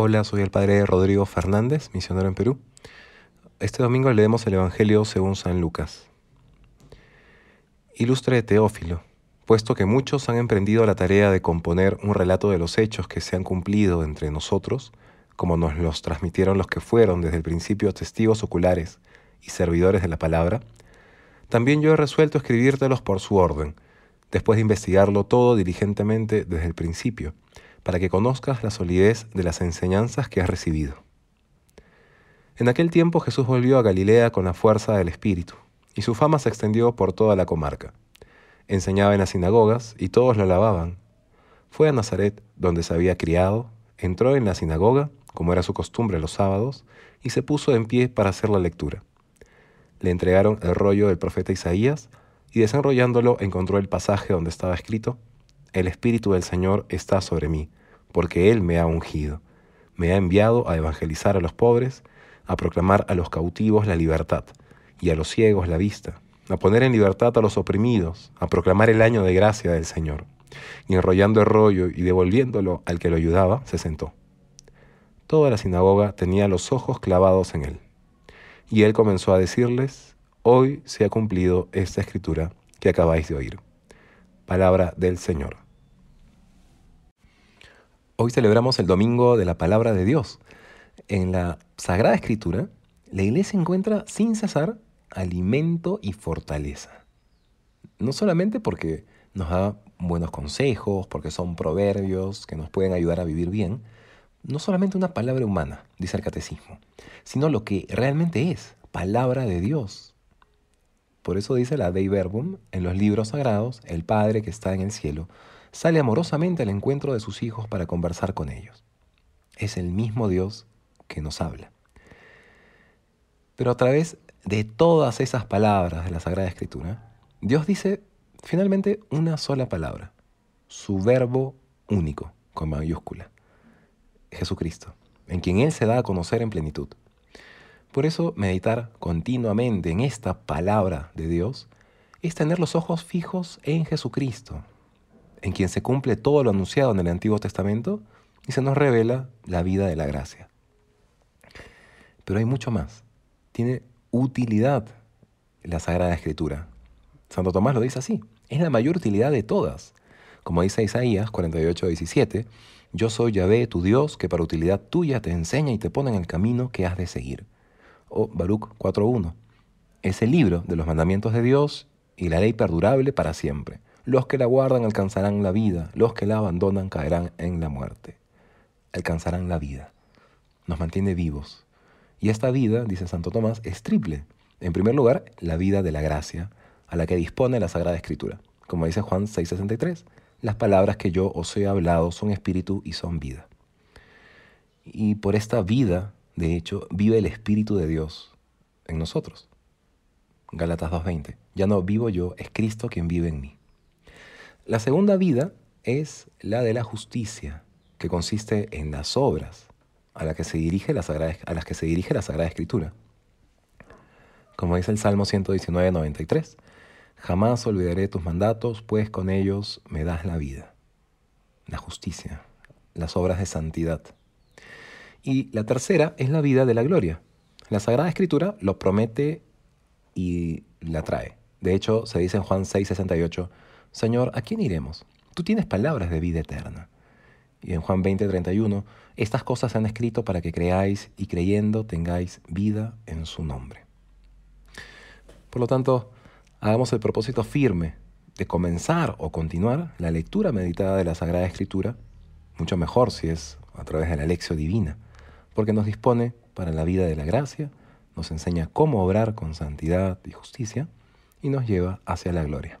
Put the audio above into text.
Hola, soy el padre Rodrigo Fernández, misionero en Perú. Este domingo leemos el Evangelio según San Lucas. Ilustre Teófilo, puesto que muchos han emprendido la tarea de componer un relato de los hechos que se han cumplido entre nosotros, como nos los transmitieron los que fueron desde el principio testigos oculares y servidores de la palabra, también yo he resuelto escribírtelos por su orden, después de investigarlo todo diligentemente desde el principio para que conozcas la solidez de las enseñanzas que has recibido. En aquel tiempo Jesús volvió a Galilea con la fuerza del Espíritu, y su fama se extendió por toda la comarca. Enseñaba en las sinagogas y todos lo alababan. Fue a Nazaret, donde se había criado, entró en la sinagoga, como era su costumbre los sábados, y se puso en pie para hacer la lectura. Le entregaron el rollo del profeta Isaías, y desenrollándolo encontró el pasaje donde estaba escrito, El Espíritu del Señor está sobre mí porque Él me ha ungido. Me ha enviado a evangelizar a los pobres, a proclamar a los cautivos la libertad y a los ciegos la vista, a poner en libertad a los oprimidos, a proclamar el año de gracia del Señor. Y enrollando el rollo y devolviéndolo al que lo ayudaba, se sentó. Toda la sinagoga tenía los ojos clavados en él. Y él comenzó a decirles, hoy se ha cumplido esta escritura que acabáis de oír. Palabra del Señor. Hoy celebramos el Domingo de la Palabra de Dios. En la Sagrada Escritura, la Iglesia encuentra sin cesar alimento y fortaleza. No solamente porque nos da buenos consejos, porque son proverbios que nos pueden ayudar a vivir bien, no solamente una palabra humana, dice el catecismo, sino lo que realmente es, palabra de Dios. Por eso dice la Dei Verbum en los libros sagrados, el Padre que está en el cielo sale amorosamente al encuentro de sus hijos para conversar con ellos. Es el mismo Dios que nos habla. Pero a través de todas esas palabras de la Sagrada Escritura, Dios dice finalmente una sola palabra, su verbo único, con mayúscula, Jesucristo, en quien Él se da a conocer en plenitud. Por eso meditar continuamente en esta palabra de Dios es tener los ojos fijos en Jesucristo, en quien se cumple todo lo anunciado en el Antiguo Testamento y se nos revela la vida de la gracia. Pero hay mucho más. Tiene utilidad la Sagrada Escritura. Santo Tomás lo dice así. Es la mayor utilidad de todas. Como dice Isaías 48, 17, yo soy Yahvé, tu Dios, que para utilidad tuya te enseña y te pone en el camino que has de seguir. O Baruch 4.1. Es el libro de los mandamientos de Dios y la ley perdurable para siempre. Los que la guardan alcanzarán la vida, los que la abandonan caerán en la muerte. Alcanzarán la vida. Nos mantiene vivos. Y esta vida, dice Santo Tomás, es triple. En primer lugar, la vida de la gracia, a la que dispone la Sagrada Escritura. Como dice Juan 6:63, las palabras que yo os he hablado son espíritu y son vida. Y por esta vida, de hecho, vive el Espíritu de Dios en nosotros. Gálatas 2:20. Ya no vivo yo, es Cristo quien vive en mí. La segunda vida es la de la justicia, que consiste en las obras a, las que se dirige la Sagrada, a las que se dirige la Sagrada Escritura. Como dice el Salmo 119, 93, jamás olvidaré tus mandatos, pues con ellos me das la vida, la justicia, las obras de santidad. Y la tercera es la vida de la gloria. La Sagrada Escritura lo promete y la trae. De hecho, se dice en Juan 6, 68, Señor, ¿a quién iremos? Tú tienes palabras de vida eterna. Y en Juan 20, 31, estas cosas se han escrito para que creáis y creyendo tengáis vida en su nombre. Por lo tanto, hagamos el propósito firme de comenzar o continuar la lectura meditada de la Sagrada Escritura, mucho mejor si es a través de la lección divina, porque nos dispone para la vida de la gracia, nos enseña cómo obrar con santidad y justicia y nos lleva hacia la gloria.